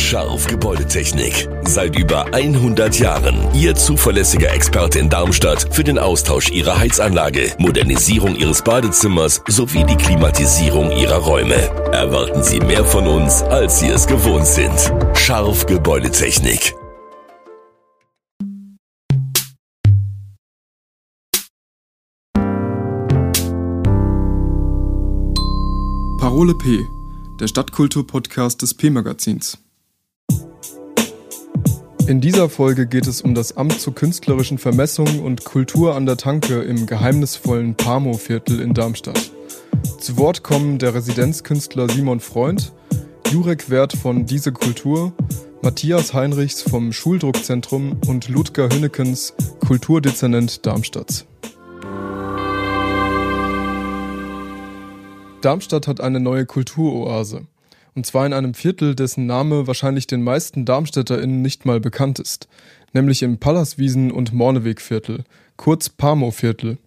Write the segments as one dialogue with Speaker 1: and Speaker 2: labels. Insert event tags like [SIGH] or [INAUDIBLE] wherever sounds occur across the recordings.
Speaker 1: Scharf Gebäudetechnik. Seit über 100 Jahren Ihr zuverlässiger Experte in Darmstadt für den Austausch Ihrer Heizanlage, Modernisierung Ihres Badezimmers sowie die Klimatisierung Ihrer Räume. Erwarten Sie mehr von uns, als Sie es gewohnt sind. Scharf Gebäudetechnik.
Speaker 2: Parole P, der Stadtkultur-Podcast des P-Magazins. In dieser Folge geht es um das Amt zur künstlerischen Vermessung und Kultur an der Tanke im geheimnisvollen Pamo-Viertel in Darmstadt. Zu Wort kommen der Residenzkünstler Simon Freund, Jurek Wert von Diese Kultur, Matthias Heinrichs vom Schuldruckzentrum und Ludger Hünnekens, Kulturdezernent Darmstadts. Darmstadt hat eine neue Kulturoase. Und zwar in einem Viertel, dessen Name wahrscheinlich den meisten DarmstädterInnen nicht mal bekannt ist. Nämlich im Pallaswiesen- und Mornewegviertel, kurz Pamo-Viertel.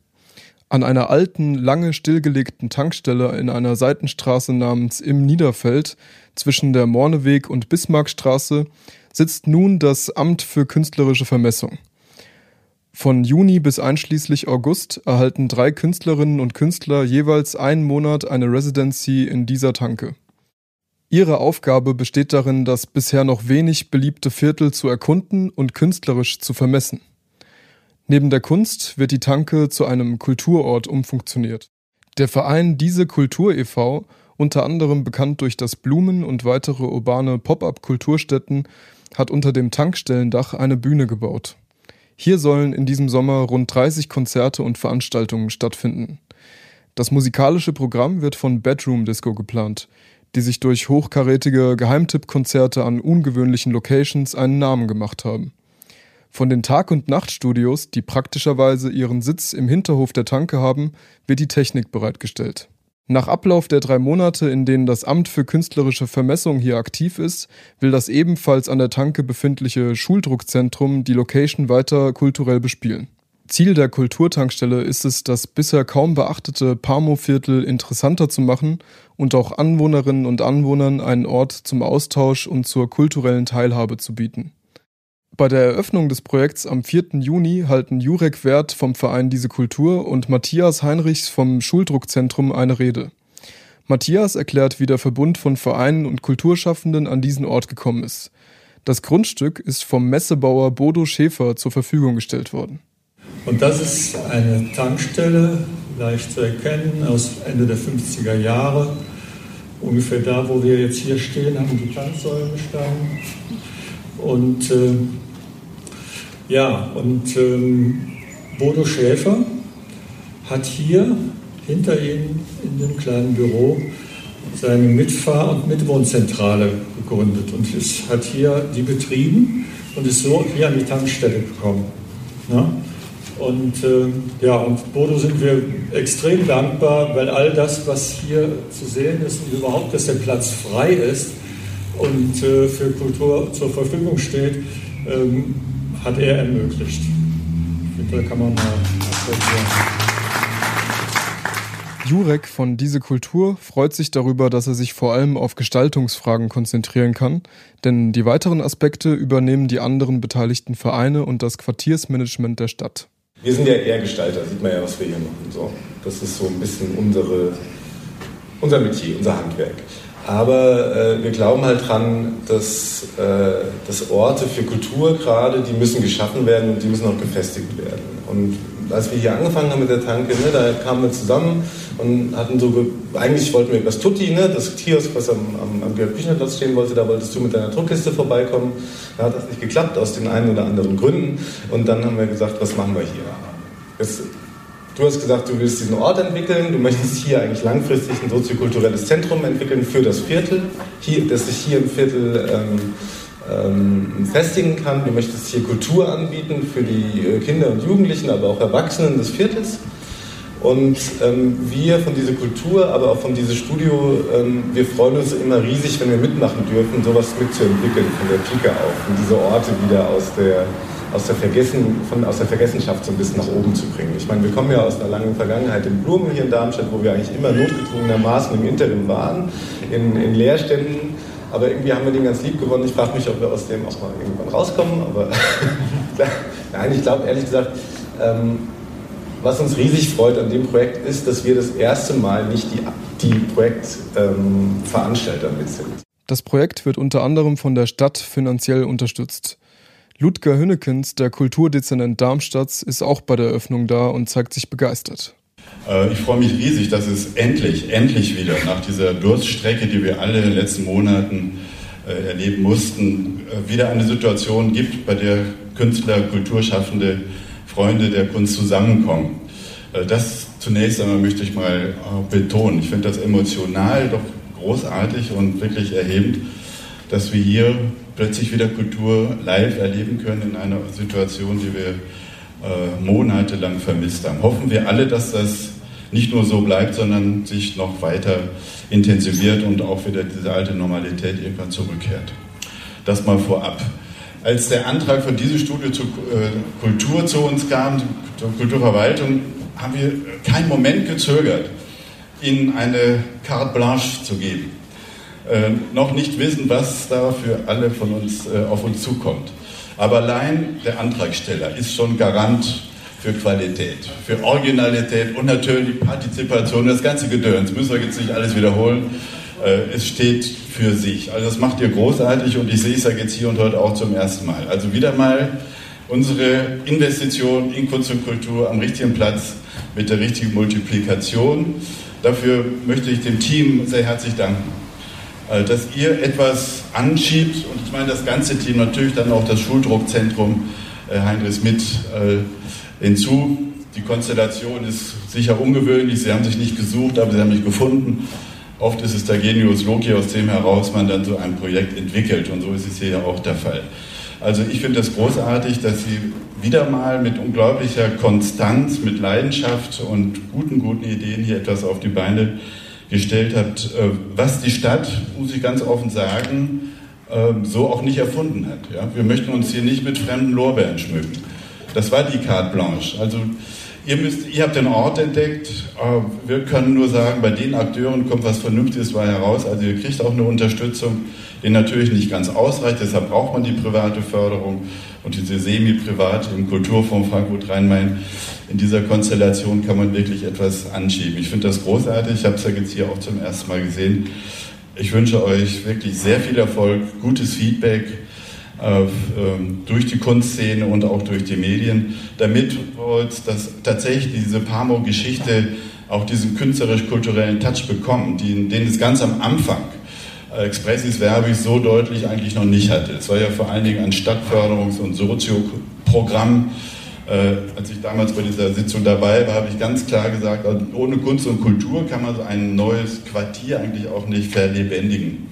Speaker 2: An einer alten, lange stillgelegten Tankstelle in einer Seitenstraße namens Im Niederfeld zwischen der Morneweg- und Bismarckstraße sitzt nun das Amt für künstlerische Vermessung. Von Juni bis einschließlich August erhalten drei Künstlerinnen und Künstler jeweils einen Monat eine Residency in dieser Tanke. Ihre Aufgabe besteht darin, das bisher noch wenig beliebte Viertel zu erkunden und künstlerisch zu vermessen. Neben der Kunst wird die Tanke zu einem Kulturort umfunktioniert. Der Verein Diese Kultur e.V., unter anderem bekannt durch das Blumen und weitere urbane Pop-up-Kulturstätten, hat unter dem Tankstellendach eine Bühne gebaut. Hier sollen in diesem Sommer rund 30 Konzerte und Veranstaltungen stattfinden. Das musikalische Programm wird von Bedroom Disco geplant, die sich durch hochkarätige Geheimtippkonzerte an ungewöhnlichen Locations einen Namen gemacht haben. Von den Tag- und Nachtstudios, die praktischerweise ihren Sitz im Hinterhof der Tanke haben, wird die Technik bereitgestellt. Nach Ablauf der drei Monate, in denen das Amt für künstlerische Vermessung hier aktiv ist, will das ebenfalls an der Tanke befindliche Schuldruckzentrum die Location weiter kulturell bespielen. Ziel der Kulturtankstelle ist es, das bisher kaum beachtete Pamo-Viertel interessanter zu machen und auch Anwohnerinnen und Anwohnern einen Ort zum Austausch und zur kulturellen Teilhabe zu bieten. Bei der Eröffnung des Projekts am 4. Juni halten Jurek Wert vom Verein Diese Kultur und Matthias Heinrichs vom Schuldruckzentrum eine Rede. Matthias erklärt, wie der Verbund von Vereinen und Kulturschaffenden an diesen Ort gekommen ist. Das Grundstück ist vom Messebauer Bodo Schäfer zur Verfügung gestellt worden.
Speaker 3: Und das ist eine Tankstelle, leicht zu erkennen, aus Ende der 50er Jahre. Ungefähr da, wo wir jetzt hier stehen, haben die Tanksäulen gestanden. Und äh, ja, und ähm, Bodo Schäfer hat hier hinter ihm in dem kleinen Büro seine Mitfahr- und Mitwohnzentrale gegründet und ist, hat hier die betrieben und ist so hier an die Tankstelle gekommen. Ja? Und äh, ja, und Bodo sind wir extrem dankbar, weil all das, was hier zu sehen ist und überhaupt, dass der Platz frei ist und äh, für Kultur zur Verfügung steht, ähm, hat er ermöglicht. Ich finde, da kann man mal applaudieren.
Speaker 2: Jurek von Diese Kultur freut sich darüber, dass er sich vor allem auf Gestaltungsfragen konzentrieren kann, denn die weiteren Aspekte übernehmen die anderen beteiligten Vereine und das Quartiersmanagement der Stadt.
Speaker 4: Wir sind ja eher Gestalter, sieht man ja, was wir hier machen. So, das ist so ein bisschen unsere, unser Metier, unser Handwerk. Aber äh, wir glauben halt dran, dass, äh, dass Orte für Kultur gerade, die müssen geschaffen werden und die müssen auch gefestigt werden. Und als wir hier angefangen haben mit der Tanke, ne, da kamen wir zusammen und hatten so, eigentlich wollten wir das Tutti, ne, das Kiosk, was am, am, am Georg-Büchner-Platz stehen wollte, da wolltest du mit deiner Druckkiste vorbeikommen. Da hat das nicht geklappt, aus den einen oder anderen Gründen. Und dann haben wir gesagt, was machen wir hier? Jetzt, du hast gesagt, du willst diesen Ort entwickeln, du möchtest hier eigentlich langfristig ein soziokulturelles Zentrum entwickeln für das Viertel, hier, das sich hier im Viertel ähm, ähm, festigen kann. Du möchtest hier Kultur anbieten für die äh, Kinder und Jugendlichen, aber auch Erwachsenen des Viertels. Und ähm, wir von dieser Kultur, aber auch von diesem Studio, ähm, wir freuen uns immer riesig, wenn wir mitmachen dürfen, sowas mitzuentwickeln von der Pike auf und diese Orte wieder aus der, aus der, Vergessen, von, aus der Vergessenschaft so ein bisschen nach oben zu bringen. Ich meine, wir kommen ja aus einer langen Vergangenheit in Blumen hier in Darmstadt, wo wir eigentlich immer notgedrungenermaßen im Interim waren, in, in Leerständen aber irgendwie haben wir den ganz lieb gewonnen. Ich frage mich, ob wir aus dem auch mal irgendwann rauskommen, aber [LAUGHS] nein, ich glaube ehrlich gesagt, ähm, was uns riesig freut an dem Projekt ist, dass wir das erste Mal nicht die, die Projektveranstalter ähm, mit sind.
Speaker 2: Das Projekt wird unter anderem von der Stadt finanziell unterstützt. Ludger Hünnekens, der Kulturdezernent Darmstadts, ist auch bei der Eröffnung da und zeigt sich begeistert.
Speaker 5: Äh, ich freue mich riesig, dass es endlich, endlich wieder nach dieser Durststrecke, die wir alle in den letzten Monaten äh, erleben mussten, äh, wieder eine Situation gibt, bei der Künstler, Kulturschaffende, Freunde der Kunst zusammenkommen. Das zunächst einmal möchte ich mal betonen. Ich finde das emotional doch großartig und wirklich erhebend, dass wir hier plötzlich wieder Kultur live erleben können in einer Situation, die wir äh, monatelang vermisst haben. Hoffen wir alle, dass das nicht nur so bleibt, sondern sich noch weiter intensiviert und auch wieder diese alte Normalität irgendwann zurückkehrt. Das mal vorab. Als der Antrag von diesem Studio zur äh, Kultur zu uns kam, zur Kulturverwaltung, haben wir keinen Moment gezögert, ihnen eine carte blanche zu geben. Äh, noch nicht wissen, was da für alle von uns äh, auf uns zukommt. Aber allein der Antragsteller ist schon Garant für Qualität, für Originalität und natürlich Partizipation, das ganze Gedöns. Müssen wir jetzt nicht alles wiederholen. Äh, es steht für sich. Also das macht ihr großartig und ich sehe es ja jetzt hier und heute auch zum ersten Mal. Also wieder mal unsere Investition in Kunst und Kultur am richtigen Platz mit der richtigen Multiplikation. Dafür möchte ich dem Team sehr herzlich danken. Äh, dass ihr etwas anschiebt und ich meine das ganze Team, natürlich dann auch das Schuldruckzentrum äh, Heinrich Schmidt äh, hinzu. Die Konstellation ist sicher ungewöhnlich, sie haben sich nicht gesucht, aber sie haben mich gefunden. Oft ist es der Genius Loki, aus dem heraus man dann so ein Projekt entwickelt und so ist es hier ja auch der Fall. Also ich finde das großartig, dass Sie wieder mal mit unglaublicher Konstanz, mit Leidenschaft und guten, guten Ideen hier etwas auf die Beine gestellt habt, äh, was die Stadt, muss ich ganz offen sagen, ähm, so auch nicht erfunden hat. Wir möchten uns hier nicht mit fremden Lorbeeren schmücken. Das war die Carte Blanche. Also ihr, müsst, ihr habt den Ort entdeckt. Äh, wir können nur sagen, bei den Akteuren kommt was Vernünftiges bei heraus. Also ihr kriegt auch eine Unterstützung, die natürlich nicht ganz ausreicht. Deshalb braucht man die private Förderung und diese semi-private im Kulturfonds Frankfurt-Rhein-Main in dieser Konstellation kann man wirklich etwas anschieben. Ich finde das großartig. Ich habe es ja jetzt hier auch zum ersten Mal gesehen. Ich wünsche euch wirklich sehr viel Erfolg, gutes Feedback durch die Kunstszene und auch durch die Medien, damit das tatsächlich diese Pamo-Geschichte auch diesen künstlerisch-kulturellen Touch bekommt, den, den es ganz am Anfang Expressis Verbis so deutlich eigentlich noch nicht hatte. Es war ja vor allen Dingen ein Stadtförderungs- und Sozioprogramm, äh, als ich damals bei dieser Sitzung dabei war, habe ich ganz klar gesagt, also ohne Kunst und Kultur kann man so ein neues Quartier eigentlich auch nicht verlebendigen.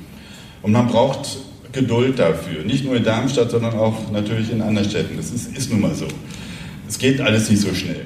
Speaker 5: Und man braucht Geduld dafür, nicht nur in Darmstadt, sondern auch natürlich in anderen Städten. Das ist, ist nun mal so. Es geht alles nicht so schnell.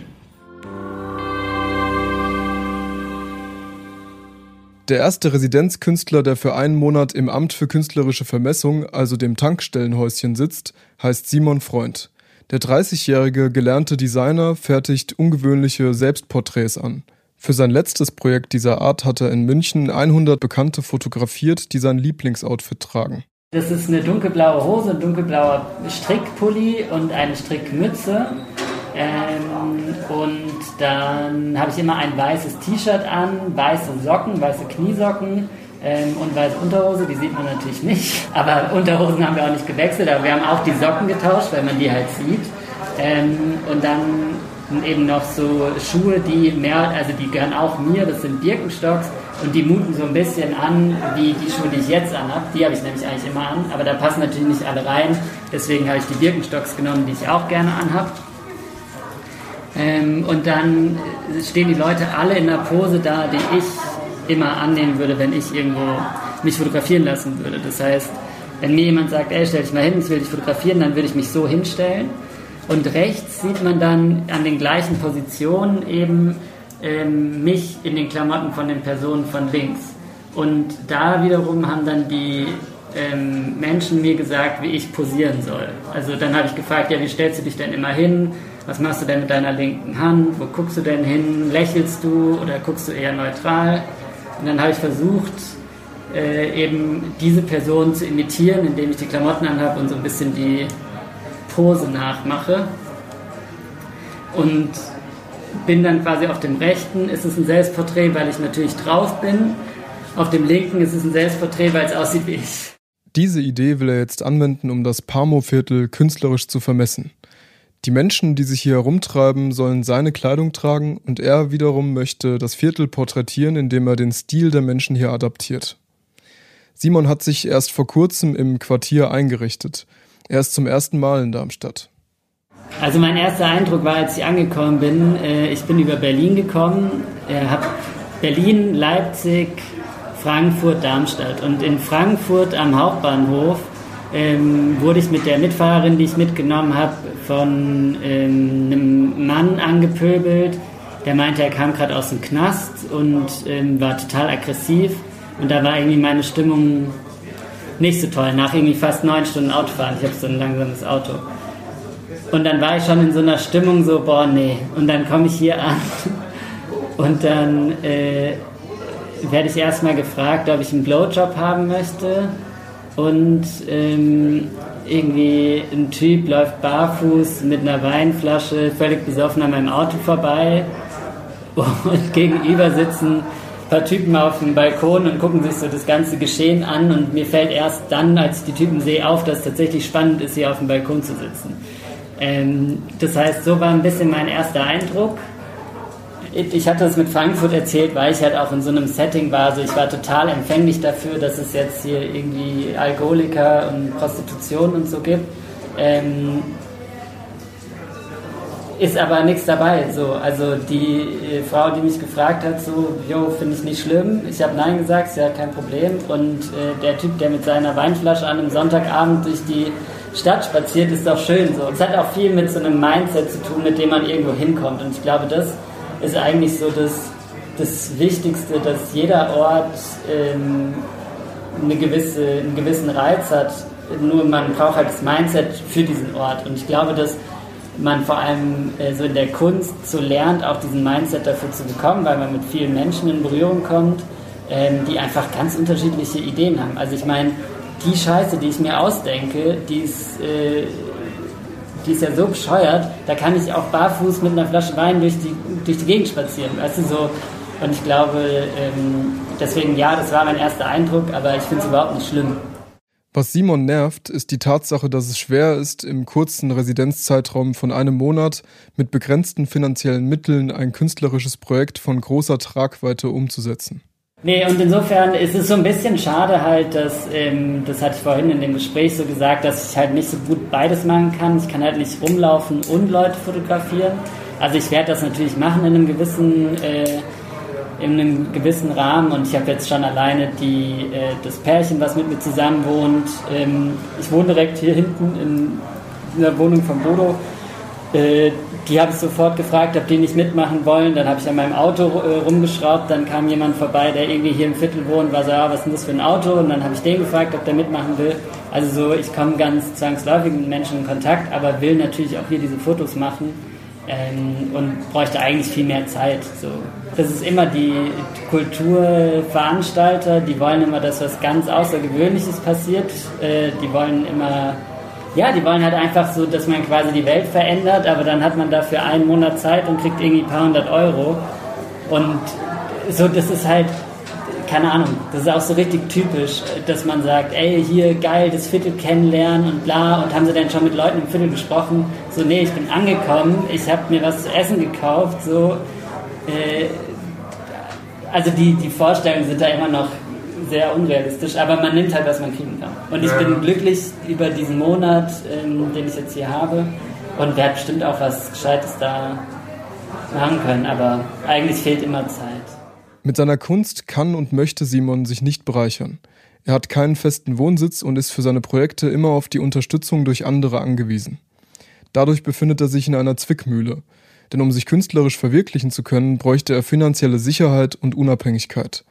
Speaker 2: Der erste Residenzkünstler, der für einen Monat im Amt für künstlerische Vermessung, also dem Tankstellenhäuschen, sitzt, heißt Simon Freund. Der 30-jährige gelernte Designer fertigt ungewöhnliche Selbstporträts an. Für sein letztes Projekt dieser Art hat er in München 100 Bekannte fotografiert, die sein Lieblingsoutfit tragen.
Speaker 6: Das ist eine dunkelblaue Hose, ein dunkelblauer Strickpulli und eine Strickmütze. Ähm, und dann habe ich immer ein weißes T-Shirt an, weiße Socken, weiße Kniesocken ähm, und weiße Unterhose, die sieht man natürlich nicht. Aber Unterhosen haben wir auch nicht gewechselt, aber wir haben auch die Socken getauscht, weil man die halt sieht. Ähm, und dann eben noch so Schuhe, die mehr, also die gehören auch mir, das sind Birkenstocks und die muten so ein bisschen an wie die Schuhe, die ich jetzt anhabe. Die habe ich nämlich eigentlich immer an, aber da passen natürlich nicht alle rein. Deswegen habe ich die Birkenstocks genommen, die ich auch gerne anhabe. Ähm, und dann stehen die Leute alle in einer Pose da, die ich immer annehmen würde, wenn ich irgendwo mich fotografieren lassen würde. Das heißt, wenn mir jemand sagt, ey, stell dich mal hin, ich will dich fotografieren, dann würde ich mich so hinstellen. Und rechts sieht man dann an den gleichen Positionen eben ähm, mich in den Klamotten von den Personen von links. Und da wiederum haben dann die ähm, Menschen mir gesagt, wie ich posieren soll. Also dann habe ich gefragt, ja, wie stellst du dich denn immer hin? Was machst du denn mit deiner linken Hand? Wo guckst du denn hin? Lächelst du oder guckst du eher neutral? Und dann habe ich versucht, äh, eben diese Person zu imitieren, indem ich die Klamotten anhabe und so ein bisschen die Pose nachmache. Und bin dann quasi auf dem rechten, ist es ein Selbstporträt, weil ich natürlich drauf bin. Auf dem linken ist es ein Selbstporträt, weil es aussieht wie ich.
Speaker 2: Diese Idee will er jetzt anwenden, um das Pamo-Viertel künstlerisch zu vermessen. Die Menschen, die sich hier herumtreiben, sollen seine Kleidung tragen und er wiederum möchte das Viertel porträtieren, indem er den Stil der Menschen hier adaptiert. Simon hat sich erst vor kurzem im Quartier eingerichtet. Er ist zum ersten Mal in Darmstadt.
Speaker 6: Also mein erster Eindruck war, als ich angekommen bin, äh, ich bin über Berlin gekommen, äh, habe Berlin, Leipzig, Frankfurt, Darmstadt. Und in Frankfurt am Hauptbahnhof ähm, wurde ich mit der Mitfahrerin, die ich mitgenommen habe, von ähm, einem Mann angepöbelt. Der meinte, er kam gerade aus dem Knast und ähm, war total aggressiv. Und da war irgendwie meine Stimmung nicht so toll. Nach irgendwie fast neun Stunden Autofahren. Ich habe so ein langsames Auto. Und dann war ich schon in so einer Stimmung so, boah, nee. Und dann komme ich hier an [LAUGHS] und dann äh, werde ich erstmal gefragt, ob ich einen Blowjob haben möchte. Und ähm, irgendwie ein Typ läuft barfuß mit einer Weinflasche völlig besoffen an meinem Auto vorbei [LAUGHS] und gegenüber sitzen paar Typen auf dem Balkon und gucken sich so das ganze Geschehen an und mir fällt erst dann, als ich die Typen sehe, auf, dass es tatsächlich spannend ist, hier auf dem Balkon zu sitzen. Ähm, das heißt, so war ein bisschen mein erster Eindruck. Ich hatte das mit Frankfurt erzählt, weil ich halt auch in so einem Setting war. Also ich war total empfänglich dafür, dass es jetzt hier irgendwie Alkoholiker und Prostitution und so gibt. Ähm, ist aber nichts dabei. So. Also die äh, Frau, die mich gefragt hat, so, jo, finde ich nicht schlimm. Ich habe Nein gesagt, ist ja kein Problem. Und äh, der Typ, der mit seiner Weinflasche an einem Sonntagabend durch die Stadt spaziert, ist doch schön so. Es hat auch viel mit so einem Mindset zu tun, mit dem man irgendwo hinkommt. Und ich glaube, das ist eigentlich so das, das Wichtigste, dass jeder Ort ähm, eine gewisse, einen gewissen Reiz hat. Nur man braucht halt das Mindset für diesen Ort. Und ich glaube, dass man vor allem äh, so in der Kunst so lernt, auch diesen Mindset dafür zu bekommen, weil man mit vielen Menschen in Berührung kommt, ähm, die einfach ganz unterschiedliche Ideen haben. Also ich meine, die Scheiße, die ich mir ausdenke, die ist, äh, die ist ja so bescheuert, da kann ich auch barfuß mit einer Flasche Wein durch die, durch die Gegend spazieren. Weißt du, so. Und ich glaube, ähm, deswegen ja, das war mein erster Eindruck, aber ich finde es überhaupt nicht schlimm.
Speaker 2: Was Simon nervt, ist die Tatsache, dass es schwer ist, im kurzen Residenzzeitraum von einem Monat mit begrenzten finanziellen Mitteln ein künstlerisches Projekt von großer Tragweite umzusetzen.
Speaker 6: Nee, und insofern ist es so ein bisschen schade halt, dass, ähm, das hatte ich vorhin in dem Gespräch so gesagt, dass ich halt nicht so gut beides machen kann. Ich kann halt nicht rumlaufen und Leute fotografieren. Also ich werde das natürlich machen in einem gewissen, äh, in einem gewissen Rahmen und ich habe jetzt schon alleine die, äh, das Pärchen, was mit mir zusammen wohnt. Ähm, ich wohne direkt hier hinten in, der Wohnung von Bodo. Äh, die habe ich sofort gefragt, ob die nicht mitmachen wollen. Dann habe ich an meinem Auto äh, rumgeschraubt. Dann kam jemand vorbei, der irgendwie hier im Viertel wohnt, war so, ah, was ist denn das für ein Auto? Und dann habe ich den gefragt, ob der mitmachen will. Also so, ich komme ganz zwangsläufig mit Menschen in Kontakt, aber will natürlich auch hier diese Fotos machen ähm, und bräuchte eigentlich viel mehr Zeit. So. Das ist immer die Kulturveranstalter, die wollen immer, dass was ganz Außergewöhnliches passiert. Äh, die wollen immer ja, die wollen halt einfach so, dass man quasi die Welt verändert, aber dann hat man dafür einen Monat Zeit und kriegt irgendwie ein paar hundert Euro. Und so, das ist halt, keine Ahnung, das ist auch so richtig typisch, dass man sagt, ey, hier geil, das Viertel kennenlernen und bla. Und haben sie denn schon mit Leuten im Viertel gesprochen? So, nee, ich bin angekommen, ich habe mir was zu essen gekauft, so. Äh, also die, die Vorstellungen sind da immer noch sehr unrealistisch, aber man nimmt halt, was man kriegen kann. Und ich ja. bin glücklich über diesen Monat, ähm, den ich jetzt hier habe und werde bestimmt auch was Gescheites da machen können, aber eigentlich fehlt immer Zeit.
Speaker 2: Mit seiner Kunst kann und möchte Simon sich nicht bereichern. Er hat keinen festen Wohnsitz und ist für seine Projekte immer auf die Unterstützung durch andere angewiesen. Dadurch befindet er sich in einer Zwickmühle. Denn um sich künstlerisch verwirklichen zu können, bräuchte er finanzielle Sicherheit und Unabhängigkeit.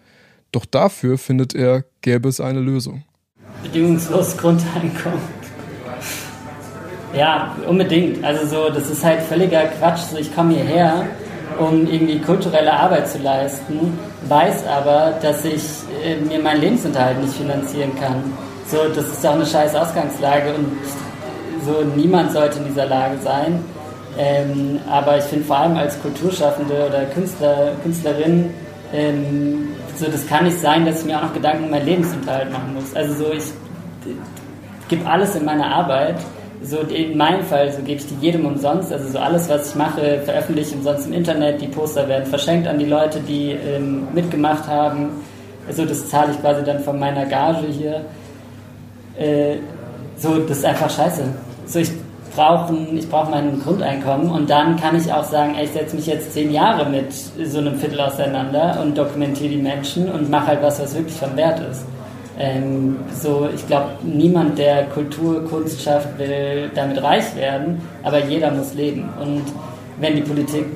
Speaker 2: Doch dafür findet er, gäbe es eine Lösung.
Speaker 6: Bedingungslos Grundeinkommen. Ja, unbedingt. Also so, das ist halt völliger Quatsch. So, ich komme hierher um irgendwie kulturelle Arbeit zu leisten, weiß aber, dass ich äh, mir meinen Lebensunterhalt nicht finanzieren kann. So, das ist doch eine scheiß Ausgangslage und so niemand sollte in dieser Lage sein. Ähm, aber ich finde vor allem als Kulturschaffende oder Künstler, Künstlerin, ähm, so das kann nicht sein, dass ich mir auch noch Gedanken um meinen Lebensunterhalt machen muss. Also so ich gebe alles in meine Arbeit. So in meinem Fall, so gebe ich die jedem umsonst. Also so alles, was ich mache, veröffentliche ich umsonst im Internet. Die Poster werden verschenkt an die Leute, die ähm, mitgemacht haben. Also das zahle ich quasi dann von meiner Gage hier. Äh, so, das ist einfach scheiße. So, ich brauche ich brauch mein Grundeinkommen und dann kann ich auch sagen, ey, ich setze mich jetzt zehn Jahre mit so einem Viertel auseinander und dokumentiere die Menschen und mache halt was, was wirklich von Wert ist. Ähm, so, ich glaube, niemand, der Kultur, Kunst schafft, will damit reich werden, aber jeder muss leben. Und wenn die Politik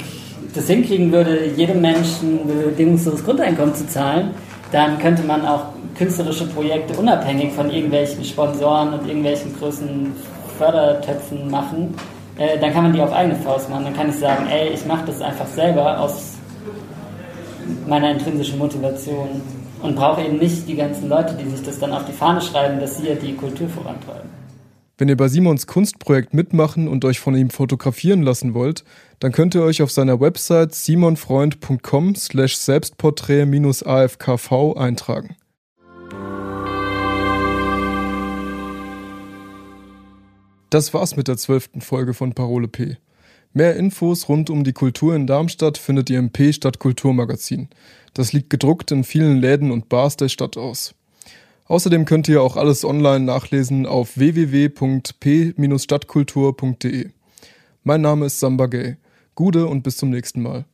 Speaker 6: das hinkriegen würde, jedem Menschen bedingungsloses Grundeinkommen zu zahlen, dann könnte man auch künstlerische Projekte unabhängig von irgendwelchen Sponsoren und irgendwelchen großen Fördertöpfen machen. Äh, dann kann man die auf eigene Faust machen. Dann kann ich sagen, ey, ich mache das einfach selber aus meiner intrinsischen Motivation und brauche eben nicht die ganzen Leute, die sich das dann auf die Fahne schreiben, dass sie ja die Kultur vorantreiben.
Speaker 2: Wenn ihr bei Simons Kunstprojekt mitmachen und euch von ihm fotografieren lassen wollt, dann könnt ihr euch auf seiner Website simonfreund.com slash selbstporträt-afkv eintragen. Das war's mit der zwölften Folge von Parole P. Mehr Infos rund um die Kultur in Darmstadt findet ihr im P Stadt Kulturmagazin. Das liegt gedruckt in vielen Läden und Bars der Stadt aus. Außerdem könnt ihr auch alles online nachlesen auf www.p-stadtkultur.de. Mein Name ist Samba Gay. Gude und bis zum nächsten Mal.